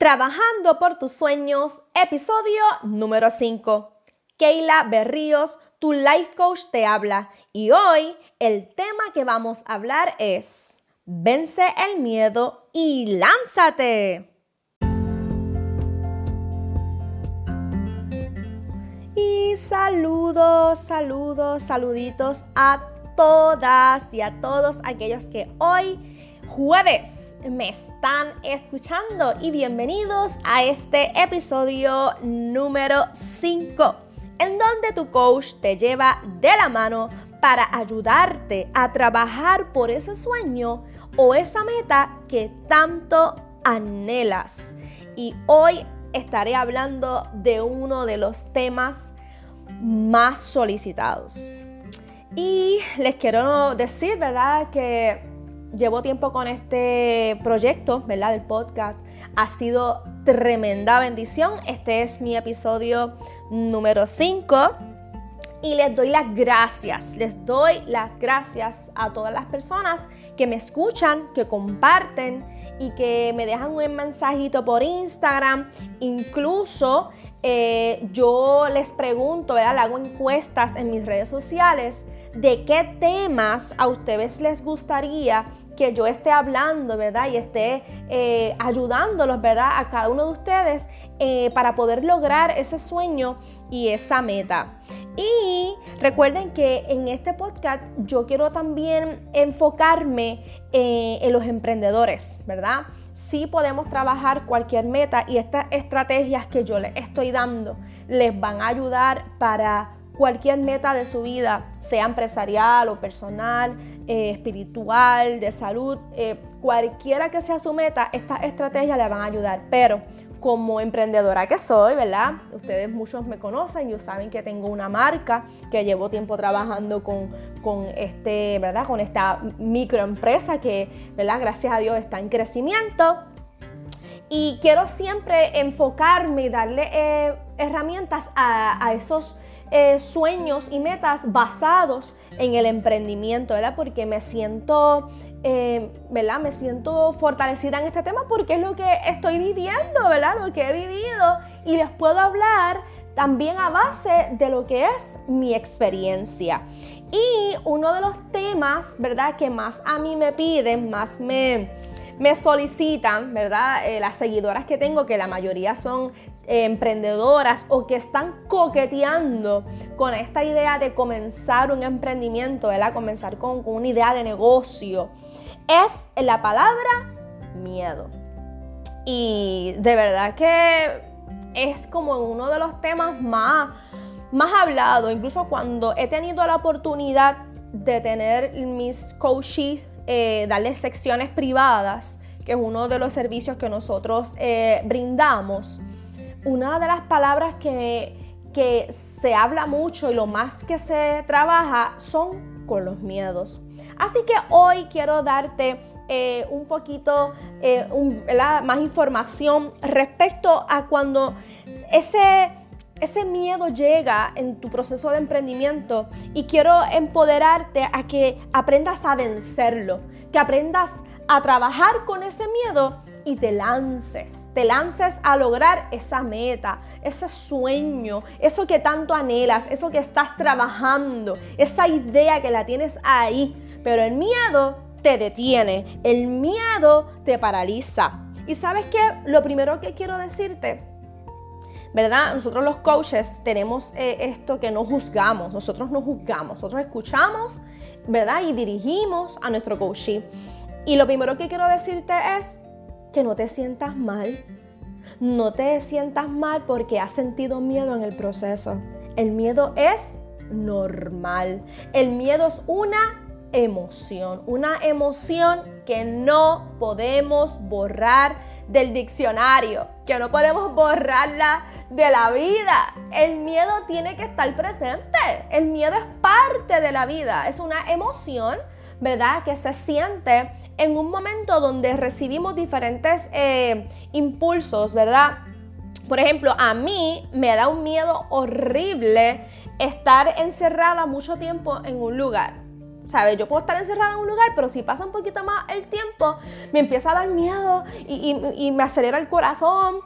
Trabajando por tus sueños, episodio número 5. Keila Berríos, tu life coach te habla y hoy el tema que vamos a hablar es Vence el miedo y lánzate. Y saludos, saludos, saluditos a todas y a todos aquellos que hoy jueves me están escuchando y bienvenidos a este episodio número 5, en donde tu coach te lleva de la mano para ayudarte a trabajar por ese sueño o esa meta que tanto anhelas. Y hoy estaré hablando de uno de los temas más solicitados. Y les quiero decir, ¿verdad? Que llevo tiempo con este proyecto, ¿verdad? Del podcast. Ha sido tremenda bendición. Este es mi episodio número 5. Y les doy las gracias, les doy las gracias a todas las personas que me escuchan, que comparten y que me dejan un mensajito por Instagram. Incluso eh, yo les pregunto, ¿verdad? Le hago encuestas en mis redes sociales de qué temas a ustedes les gustaría que yo esté hablando, ¿verdad? Y esté eh, ayudándolos, ¿verdad? A cada uno de ustedes eh, para poder lograr ese sueño y esa meta. Y recuerden que en este podcast yo quiero también enfocarme eh, en los emprendedores, ¿verdad? Sí podemos trabajar cualquier meta y estas estrategias que yo les estoy dando les van a ayudar para cualquier meta de su vida, sea empresarial o personal, eh, espiritual, de salud, eh, cualquiera que sea su meta, estas estrategias le van a ayudar. Pero como emprendedora que soy, ¿verdad? Ustedes muchos me conocen, y saben que tengo una marca, que llevo tiempo trabajando con, con, este, ¿verdad? Con esta microempresa que, ¿verdad? Gracias a Dios está en crecimiento. Y quiero siempre enfocarme y darle eh, herramientas a, a esos eh, sueños y metas basados en el emprendimiento, ¿verdad? Porque me siento, eh, ¿verdad? Me siento fortalecida en este tema porque es lo que estoy viviendo, ¿verdad? Lo que he vivido y les puedo hablar también a base de lo que es mi experiencia. Y uno de los temas, ¿verdad? Que más a mí me piden, más me, me solicitan, ¿verdad? Eh, las seguidoras que tengo, que la mayoría son emprendedoras o que están coqueteando con esta idea de comenzar un emprendimiento, ¿verdad? Comenzar con, con una idea de negocio, es la palabra miedo. Y de verdad que es como uno de los temas más, más hablados, incluso cuando he tenido la oportunidad de tener mis coaches, eh, darles secciones privadas, que es uno de los servicios que nosotros eh, brindamos una de las palabras que, se habla mucho y lo más que se trabaja son con los miedos. Así que hoy quiero darte eh, un poquito eh, más información respecto a cuando ese, ese miedo llega en tu proceso de emprendimiento y quiero empoderarte a que aprendas a vencerlo, que aprendas a trabajar con ese miedo y te lances, te lances a lograr esa meta, ese sueño, eso que tanto anhelas, eso que estás trabajando, esa idea que la tienes ahí, pero el miedo te detiene, el miedo te paraliza. Y sabes qué, lo primero que quiero decirte, ¿verdad? Nosotros los coaches tenemos eh, esto que no juzgamos, nosotros no juzgamos, nosotros escuchamos, ¿verdad? Y dirigimos a nuestro coaching. Y lo primero que quiero decirte es, que no te sientas mal. No te sientas mal porque has sentido miedo en el proceso. El miedo es normal. El miedo es una emoción, una emoción que no podemos borrar del diccionario, que no podemos borrarla de la vida. El miedo tiene que estar presente. El miedo es parte de la vida, es una emoción, ¿verdad? Que se siente en un momento donde recibimos diferentes eh, impulsos, ¿verdad? Por ejemplo, a mí me da un miedo horrible estar encerrada mucho tiempo en un lugar. ¿Sabes? Yo puedo estar encerrada en un lugar, pero si pasa un poquito más el tiempo, me empieza a dar miedo y, me acelera el corazón.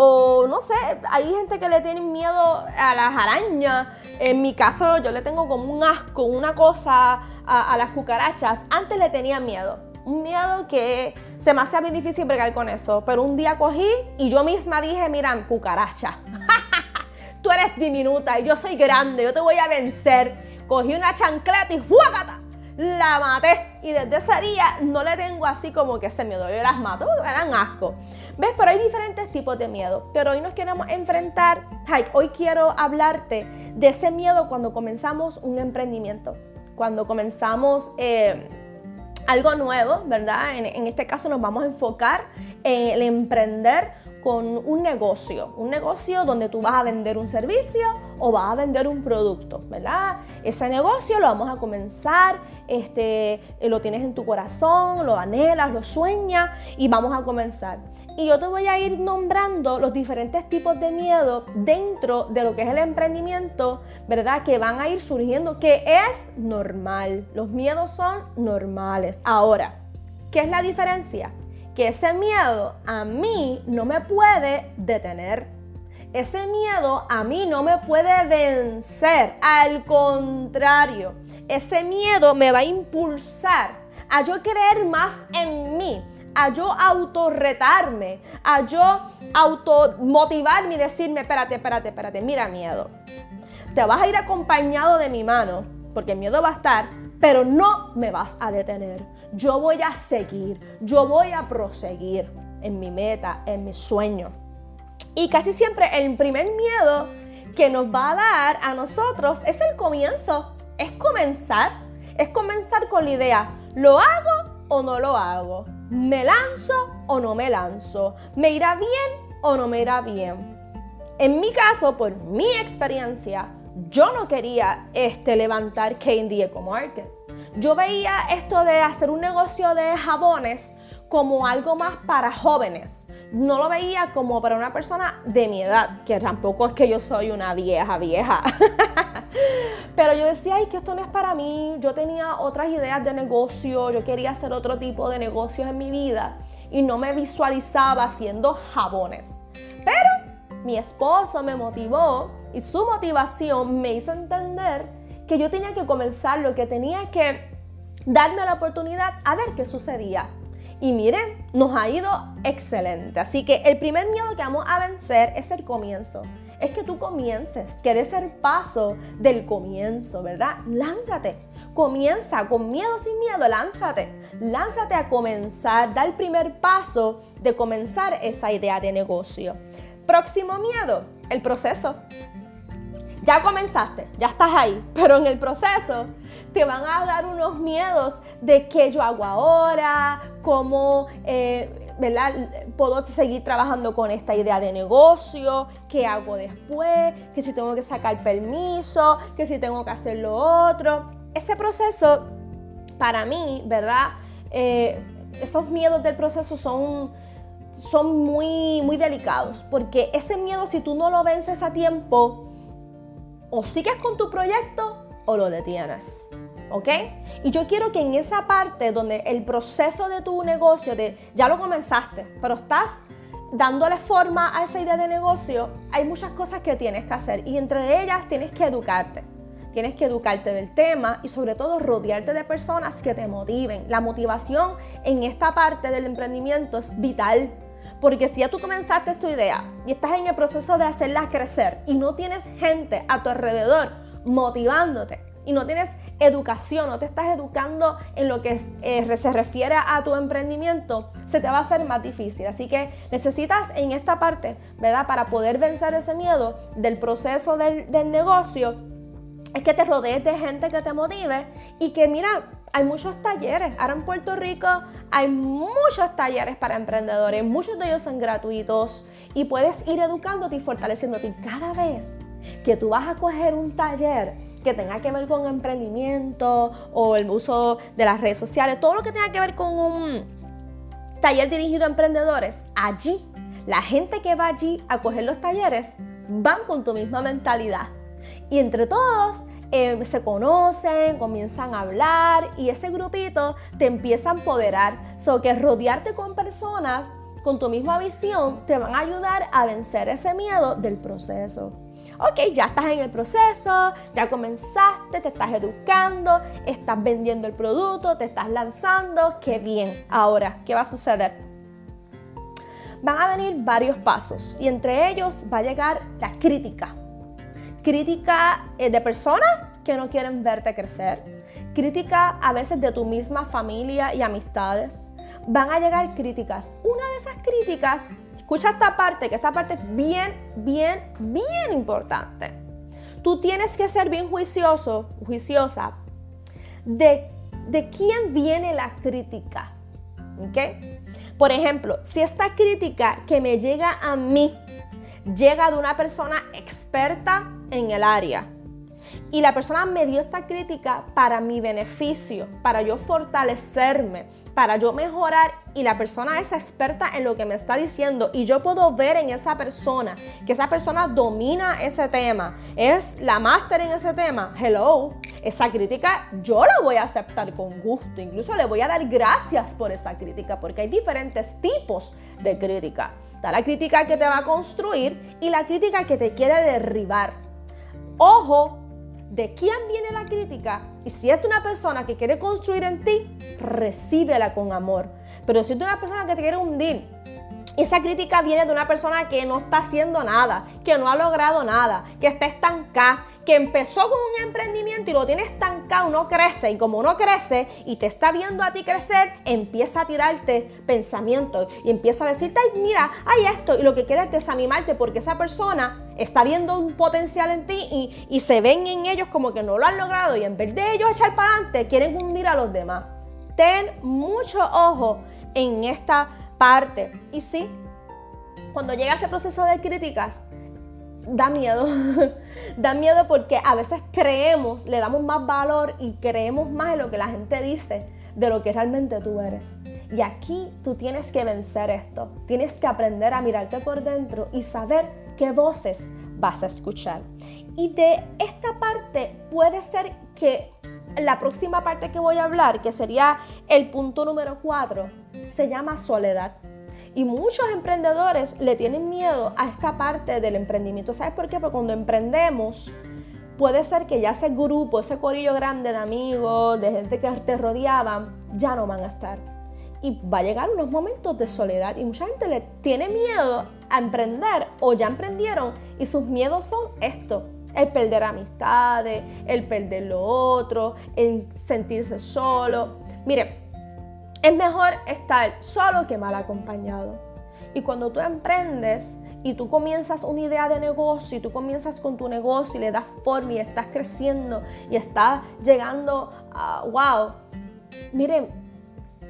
O no sé, hay gente que le tiene miedo a las arañas. En mi caso, yo le tengo como un asco, una cosa a, las cucarachas. Antes le tenía miedo. Un miedo que se me hacía muy difícil bregar con eso. Pero un día cogí y yo misma dije, mira, cucaracha. Tú eres diminuta y yo soy grande, yo te voy a vencer. Cogí una chancleta y ¡fuácata! La maté. Y desde ese día no le tengo así como que ese miedo. Yo las mato me dan asco. ¿Ves? Pero hay diferentes tipos de miedo. Pero hoy nos queremos enfrentar, hoy quiero hablarte de ese miedo cuando comenzamos un emprendimiento. Cuando comenzamos... Eh, algo nuevo, ¿verdad? En, en, este caso nos vamos a enfocar en el emprender con un negocio, un negocio donde tú vas a vender un servicio o vas a vender un producto, ¿verdad? Ese negocio lo vamos a comenzar, este, eh, lo tienes en tu corazón, lo anhelas, lo sueñas y vamos a comenzar. Y yo te voy a ir nombrando los diferentes tipos de miedo dentro de lo que es el emprendimiento, ¿verdad? Que van a ir surgiendo, que es normal. Los miedos son normales. Ahora, ¿qué es la diferencia? que ese miedo a mí no me puede detener. Ese miedo a mí no me puede vencer. Al contrario, ese miedo me va a impulsar a yo creer más en mí, a yo autorretarme, a yo automotivarme y decirme, espérate, espérate, espérate, mira miedo. Te vas a ir acompañado de mi mano, porque el miedo va a estar, pero no me vas a detener. Yo voy a seguir, yo voy a proseguir en mi meta, en mi sueño. Y casi siempre el primer miedo que nos va a dar a nosotros es el comienzo, es comenzar, es comenzar con la idea, ¿lo hago o no lo hago? ¿Me lanzo o no me lanzo? ¿Me irá bien o no me irá bien? En mi caso, por mi experiencia, yo no quería este, levantar KD Eco Market. Yo veía esto de hacer un negocio de jabones como algo más para jóvenes. No lo veía como para una persona de mi edad, que tampoco es que yo soy una vieja, vieja. Pero yo decía, ay, que esto no es para mí. Yo tenía otras ideas de negocio, yo quería hacer otro tipo de negocios en mi vida y no me visualizaba haciendo jabones. Pero mi esposo me motivó y su motivación me hizo entender que yo tenía que comenzar, lo que tenía que darme la oportunidad a ver qué sucedía. Y miren, nos ha ido excelente. Así que el primer miedo que vamos a vencer es el comienzo. Es que tú comiences, que des el paso del comienzo, ¿verdad? Lánzate. Comienza con miedo sin miedo, lánzate. Lánzate a comenzar, da el primer paso de comenzar esa idea de negocio. Próximo miedo, el proceso. Ya comenzaste, ya estás ahí, pero en el proceso te van a dar unos miedos de qué yo hago ahora, cómo eh, puedo seguir trabajando con esta idea de negocio, qué hago después, que si tengo que sacar permiso, que si tengo que hacer lo otro. Ese proceso, para mí, ¿verdad? Eh, esos miedos del proceso son, son muy, muy delicados, porque ese miedo, si tú no lo vences a tiempo, o sigues con tu proyecto o lo detienes. ¿Ok? Y yo quiero que en esa parte donde el proceso de tu negocio, de, ya lo comenzaste, pero estás dándole forma a esa idea de negocio, hay muchas cosas que tienes que hacer y entre ellas tienes que educarte. Tienes que educarte del tema y sobre todo rodearte de personas que te motiven. La motivación en esta parte del emprendimiento es vital porque si ya tú comenzaste tu idea y estás en el proceso de hacerla crecer y no tienes gente a tu alrededor motivándote y no tienes educación, no te estás educando en lo que eh, se refiere a tu emprendimiento, se te va a hacer más difícil. Así que necesitas en esta parte, ¿verdad? Para poder vencer ese miedo del proceso del, del negocio, es que te rodees de gente que te motive y que, mira, hay muchos talleres. Ahora en Puerto Rico hay muchos talleres para emprendedores, muchos de ellos son gratuitos y puedes ir educándote y fortaleciéndote. Cada vez que tú vas a coger un taller que tenga que ver con emprendimiento o el uso de las redes sociales, todo lo que tenga que ver con un taller dirigido a emprendedores, allí, la gente que va allí a coger los talleres van con tu misma mentalidad. Y entre todos eh, se conocen, comienzan a hablar y ese grupito te empieza a empoderar. So que rodearte con personas con tu misma visión te van a ayudar a vencer ese miedo del proceso. Ok, ya estás en el proceso, ya comenzaste, te estás educando, estás vendiendo el producto, te estás lanzando, qué bien. Ahora, ¿qué va a suceder? Van a venir varios pasos y entre ellos va a llegar la crítica. Crítica eh, de personas que no quieren verte crecer. Crítica a veces de tu misma familia y amistades. Van a llegar críticas. Una de esas críticas Escucha esta parte, que esta parte es bien, bien, bien importante. Tú tienes que ser bien juicioso, juiciosa de, de quién viene la crítica. ¿Ok? Por ejemplo, si esta crítica que me llega a mí llega de una persona experta en el área, y la persona me dio esta crítica para mi beneficio, para yo fortalecerme, para yo mejorar y la persona es experta en lo que me está diciendo y yo puedo ver en esa persona que esa persona domina ese tema, es la máster en ese tema, hello, esa crítica yo la voy a aceptar con gusto, incluso le voy a dar gracias por esa crítica porque hay diferentes tipos de crítica. La crítica que te va a construir y la crítica que te quiere derribar. Ojo de quién viene la crítica y si es de una persona que quiere construir en ti, recíbela con amor. Pero si es de una persona que te quiere hundir, esa crítica viene de una persona que no está haciendo nada, que no ha logrado nada, que está estancada, que empezó con un emprendimiento y lo tiene estancado, no crece. Y como no crece y te está viendo a ti crecer, empieza a tirarte pensamientos y empieza a decirte, mira, hay esto. Y lo que quiere es desanimarte porque esa persona está viendo un potencial en ti y, y se ven en ellos como que no lo han logrado. Y en vez de ellos echar para adelante, quieren hundir a los demás. Ten mucho ojo en esta parte. Y sí, cuando llega ese proceso de críticas, da miedo. da miedo porque a veces creemos, le damos más valor y creemos más en lo que la gente dice de lo que realmente tú eres. Y aquí tú tienes que vencer esto. Tienes que aprender a mirarte por dentro y saber qué voces vas a escuchar. Y de esta parte puede ser que la próxima parte que voy a hablar, que sería el punto número 4, se llama soledad. Y muchos emprendedores le tienen miedo a esta parte del emprendimiento. ¿Sabes por qué? Porque cuando emprendemos, puede ser que ya ese grupo, ese corillo grande de amigos, de gente que te rodeaban, ya no van a estar. Y va a llegar unos momentos de soledad y mucha gente le tiene miedo a emprender o ya emprendieron y sus miedos son esto, el perder amistades, el perder lo otro, el sentirse solo. Mire, es mejor estar solo que mal acompañado. Y cuando tú emprendes y tú comienzas una idea de negocio y tú comienzas con tu negocio y le das forma y estás creciendo y estás llegando a, wow, miren,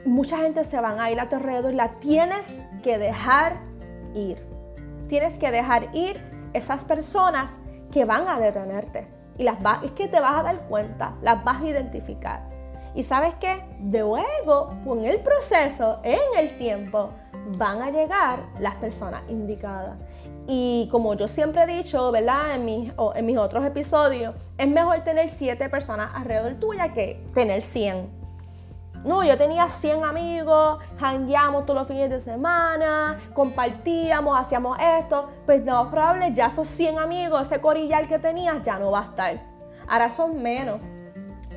mucha gente se van a ir a tu alrededor y la tienes que dejar ir. Tienes que dejar ir esas personas que van a detenerte. Y las es que te vas a dar cuenta, las vas a identificar. Y sabes qué? De luego, con el proceso, en el tiempo, van a llegar las personas indicadas. Y como yo siempre he dicho, ¿verdad? En mis, en mis otros episodios, es mejor tener siete personas alrededor tuya que tener 100. No, yo tenía 100 amigos, hangueamos todos los fines de semana, compartíamos, hacíamos esto. Pues no, probable ya esos 100 amigos, ese corillal que tenías, ya no va a estar. Ahora son menos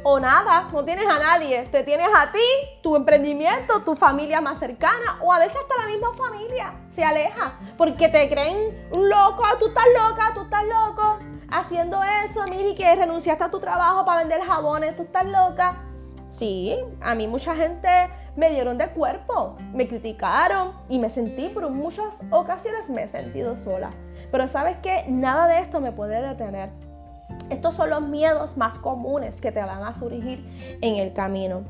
o nada, no tienes a nadie, te tienes a ti, tu emprendimiento, tu familia más cercana o a veces hasta la misma familia se aleja porque te creen loco, tú estás loca, tú estás loco haciendo eso, miri que renunciaste a tu trabajo para vender jabones, tú estás loca. Sí, a mí mucha gente me dieron de cuerpo, me criticaron y me sentí por muchas ocasiones me he sentido sola. Pero sabes que nada de esto me puede detener estos son los miedos más comunes que te van a surgir en el camino.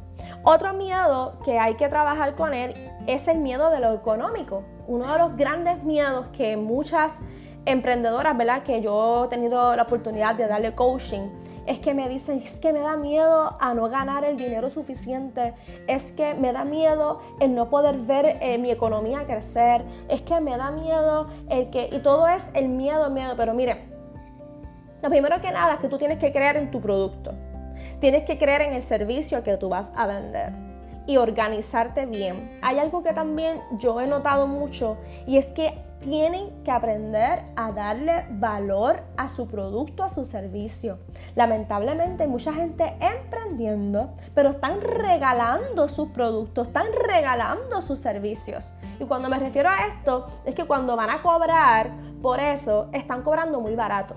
Otro miedo que hay que trabajar con él es el miedo de lo económico. Uno de los grandes miedos que muchas emprendedoras, ¿verdad? Que yo he tenido la oportunidad de darle coaching, es que me dicen, es que me da miedo a no ganar el dinero suficiente, es que me da miedo el no poder ver eh, mi economía crecer, es que me da miedo el que, y todo es el miedo, miedo, pero mire, Lo primero que nada es que tú tienes que creer en tu producto. Tienes que creer en el servicio que tú vas a vender y organizarte bien. Hay algo que también yo he notado mucho y es que tienen que aprender a darle valor a su producto, a su servicio. Lamentablemente hay mucha gente emprendiendo, pero están regalando sus productos, están regalando sus servicios. Y cuando me refiero a esto, es que cuando van a cobrar por eso, están cobrando muy barato.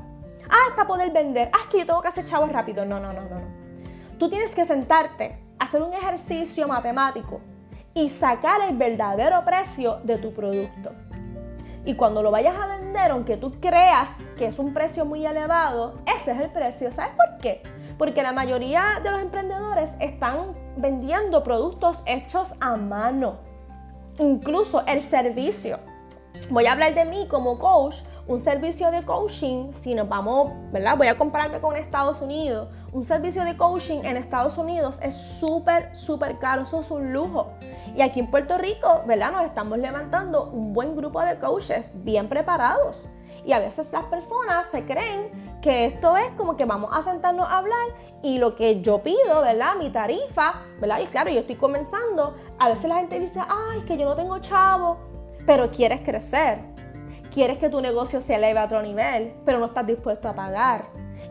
Ah, para poder vender. Ah, es que yo tengo que hacer chavos rápido. No, no, no, no. Tú tienes que sentarte, hacer un ejercicio matemático y sacar el verdadero precio de tu producto. Y cuando lo vayas a vender, aunque tú creas que es un precio muy elevado, ese es el precio. ¿Sabes por qué? Porque la mayoría de los emprendedores están vendiendo productos hechos a mano. Incluso el servicio. Voy a hablar de mí como coach un servicio de coaching, si nos vamos, ¿verdad? Voy a compararme con Estados Unidos. Un servicio de coaching en Estados Unidos es súper, súper caro, eso es un lujo. Y aquí en Puerto Rico, ¿verdad? Nos estamos levantando un buen grupo de coaches bien preparados. Y a veces las personas se creen que esto es como que vamos a sentarnos a hablar y lo que yo pido, ¿verdad? Mi tarifa, ¿verdad? Y claro, yo estoy comenzando. A veces la gente dice, ay, que yo no tengo chavo, pero quieres crecer quieres que tu negocio se eleve a otro nivel, pero no estás dispuesto a pagar.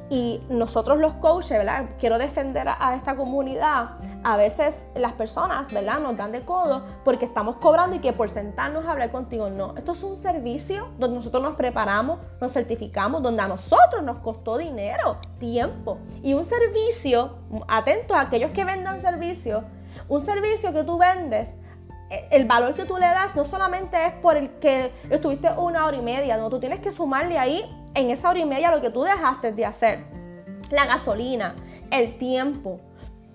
Y nosotros los coaches, ¿verdad? Quiero defender a, esta comunidad. A veces las personas, ¿verdad? Nos dan de codo porque estamos cobrando y que por sentarnos a hablar contigo, no. Esto es un servicio donde nosotros nos preparamos, nos certificamos, donde a nosotros nos costó dinero, tiempo. Y un servicio, atentos a aquellos que vendan servicios, un servicio que tú vendes el valor que tú le das no solamente es por el que estuviste una hora y media, no, tú tienes que sumarle ahí en esa hora y media lo que tú dejaste de hacer. La gasolina, el tiempo,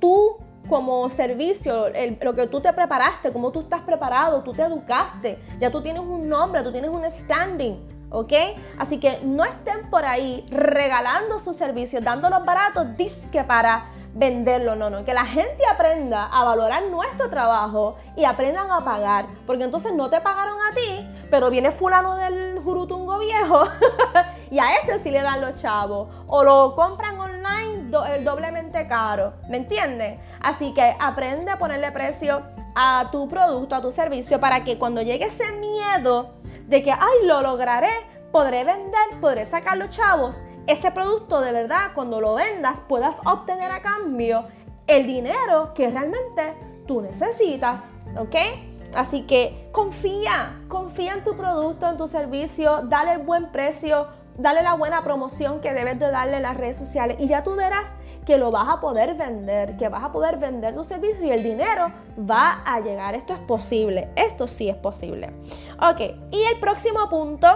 tú como servicio, lo que tú te preparaste, cómo tú estás preparado, tú te educaste, ya tú tienes un nombre, tú tienes un standing. ¿ok? Así que no estén por ahí regalando sus servicios, dándolos baratos, disque para venderlo, no, no, que la gente aprenda a valorar nuestro trabajo y aprendan a pagar, porque entonces no te pagaron a ti, pero viene fulano del jurutungo viejo y a ese sí le dan los chavos, o lo compran online el doblemente caro, ¿me entienden? Así que aprende a ponerle precio a tu producto, a tu servicio, para que cuando llegue ese miedo de que, ay, lo lograré, podré vender, podré sacar los chavos, ese producto de verdad, cuando lo vendas, puedas obtener a cambio el dinero que realmente tú necesitas, ¿ok? Así que confía, confía en tu producto, en tu servicio, dale el buen precio, dale la buena promoción que debes de darle en las redes sociales y ya tú verás que lo vas a poder vender, que vas a poder vender tu servicio y el dinero va a llegar. Esto es posible, esto sí es posible. Ok, y el próximo punto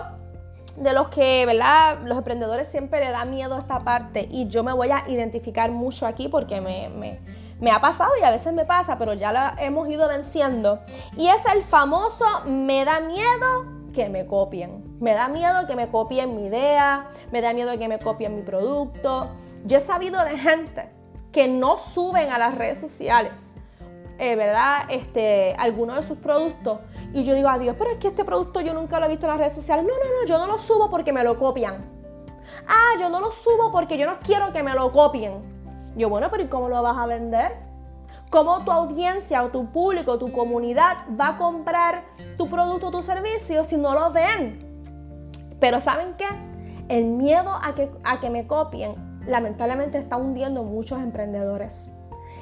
de los que, ¿verdad? Los emprendedores siempre le da miedo esta parte y yo me voy a identificar mucho aquí porque me, me, ha pasado y a veces me pasa, pero ya la hemos ido venciendo. Y es el famoso me da miedo que me copien. Me da miedo que me copien mi idea, me da miedo que me copien mi producto. Yo he sabido de gente que no suben a las redes sociales, eh, ¿verdad? Este, algunos de sus productos y yo digo, adiós, pero es que este producto yo nunca lo he visto en las redes sociales. No, no, no, yo no lo subo porque me lo copian. Ah, yo no lo subo porque yo no quiero que me lo copien. Yo, bueno, pero ¿y cómo lo vas a vender? ¿Cómo tu audiencia o tu público, tu comunidad va a comprar tu producto o tu servicio si no lo ven? Pero ¿saben qué? El miedo a que, a que me copien lamentablemente está hundiendo muchos emprendedores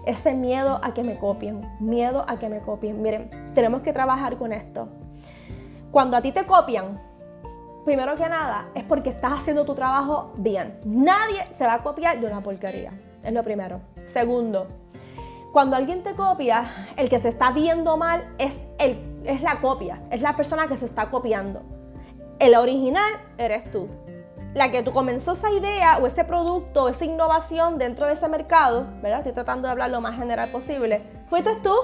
ese miedo a que me copien, miedo a que me copien. Miren, tenemos que trabajar con esto. Cuando a ti te copian, primero que nada, es porque estás haciendo tu trabajo bien. Nadie se va a copiar de una porquería. Es lo primero. Segundo, cuando alguien te copia, el que se está viendo mal es, el, es la copia, es la persona que se está copiando. El original eres tú la que tú comenzó esa idea o ese producto, esa innovación dentro de ese mercado, ¿verdad? Estoy tratando de hablar lo más general posible. Fuiste tú.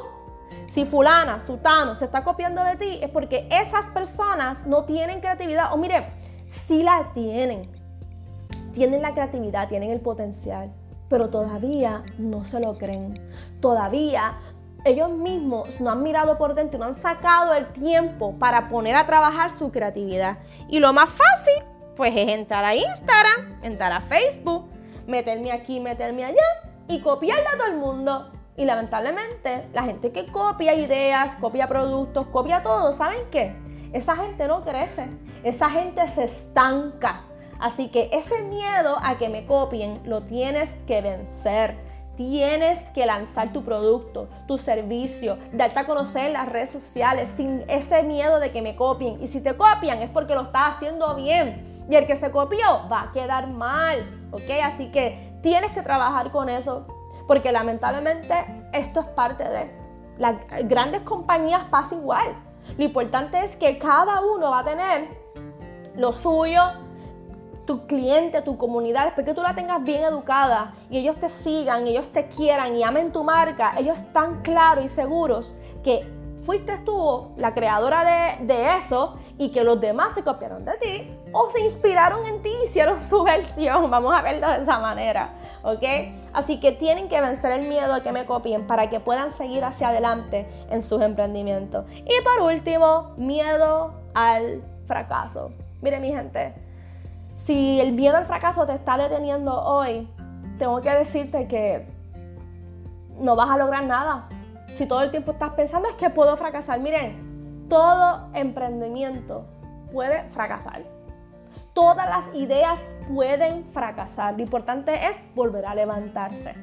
Si fulana, sutano se está copiando de ti, es porque esas personas no tienen creatividad. O mire, sí la tienen. Tienen la creatividad, tienen el potencial, pero todavía no se lo creen. Todavía ellos mismos no han mirado por dentro, no han sacado el tiempo para poner a trabajar su creatividad. Y lo más fácil pues es entrar a Instagram, entrar a Facebook, meterme aquí, meterme allá y copiarla a todo el mundo. Y lamentablemente, la gente que copia ideas, copia productos, copia todo, ¿saben qué? Esa gente no crece, esa gente se estanca. Así que ese miedo a que me copien lo tienes que vencer. Tienes que lanzar tu producto, tu servicio, darte a conocer las redes sociales sin ese miedo de que me copien. Y si te copian es porque lo estás haciendo bien. Y el que se copió va a quedar mal. ¿Ok? Así que tienes que trabajar con eso. Porque lamentablemente esto es parte de... Las grandes compañías pasa igual. Lo importante es que cada uno va a tener lo suyo, tu cliente, tu comunidad, después que tú la tengas bien educada y ellos te sigan, ellos te quieran y amen tu marca, ellos están claros y seguros que fuiste tú la creadora de, de, eso y que los demás se copiaron de ti o se inspiraron en ti y hicieron su versión. Vamos a verlo de esa manera, ¿ok? Así que tienen que vencer el miedo a que me copien para que puedan seguir hacia adelante en sus emprendimientos. Y por último, miedo al fracaso. Mire mi gente, si el miedo al fracaso te está deteniendo hoy, tengo que decirte que no vas a lograr nada. Si todo el tiempo estás pensando es que puedo fracasar, miren, todo emprendimiento puede fracasar. Todas las ideas pueden fracasar. Lo importante es volver a levantarse.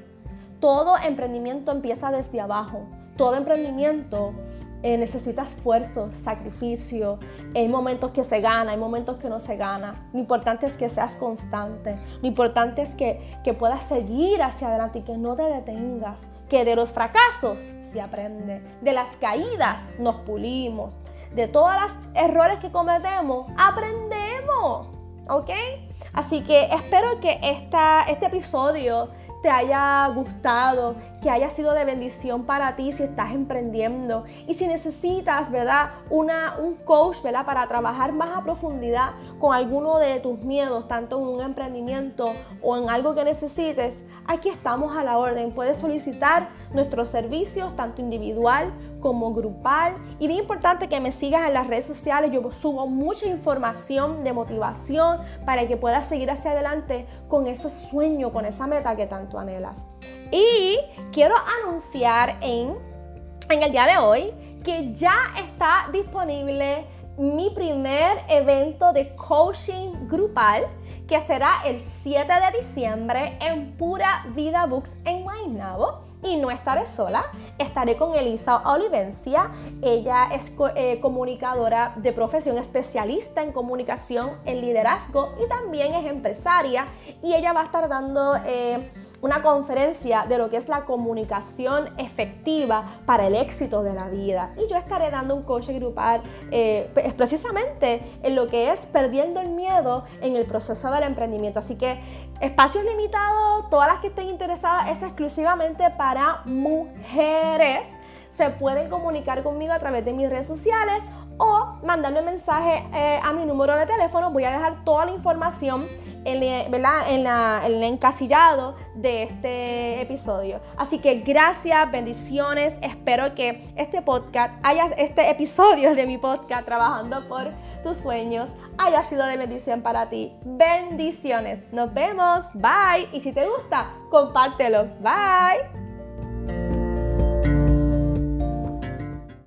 Todo emprendimiento empieza desde abajo. Todo emprendimiento eh, necesita esfuerzo, sacrificio. Hay momentos que se gana, hay momentos que no se gana. Lo importante es que seas constante. Lo importante es que, que puedas seguir hacia adelante y que no te detengas. Que de los fracasos se aprende. De las caídas nos pulimos. De todos los errores que cometemos, aprendemos. ¿Ok? Así que espero que esta, este episodio te haya gustado, que haya sido de bendición para ti si estás emprendiendo y si necesitas, ¿verdad? Una, un coach, ¿verdad? Para trabajar más a profundidad con alguno de tus miedos, tanto en un emprendimiento o en algo que necesites, aquí estamos a la orden. Puedes solicitar nuestros servicios, tanto individual como grupal. Y bien importante que me sigas en las redes sociales. Yo subo mucha información de motivación para que puedas seguir hacia adelante con ese sueño, con esa meta que tanto anhelas. Y quiero anunciar en, en el día de hoy que ya está disponible mi primer evento de coaching grupal que será el 7 de diciembre en Pura Vida Books en Guaynabo. Y no estaré sola, estaré con Elisa Olivencia. Ella es eh, comunicadora de profesión, especialista en comunicación, en liderazgo y también es empresaria. Y ella va a estar dando... Eh, una conferencia de lo que es la comunicación efectiva para el éxito de la vida. Y yo estaré dando un coche grupal eh, precisamente en lo que es perdiendo el miedo en el proceso del emprendimiento. Así que espacios limitados, todas las que estén interesadas es exclusivamente para mujeres. Se pueden comunicar conmigo a través de mis redes sociales o mandarme mensaje eh, a mi número de teléfono. Voy a dejar toda la información en, En, el encasillado de este episodio. Así que gracias, bendiciones. Espero que este podcast, haya, este episodio de mi podcast, Trabajando por tus sueños, haya sido de bendición para ti. Bendiciones. Nos vemos. Bye. Y si te gusta, compártelo. Bye.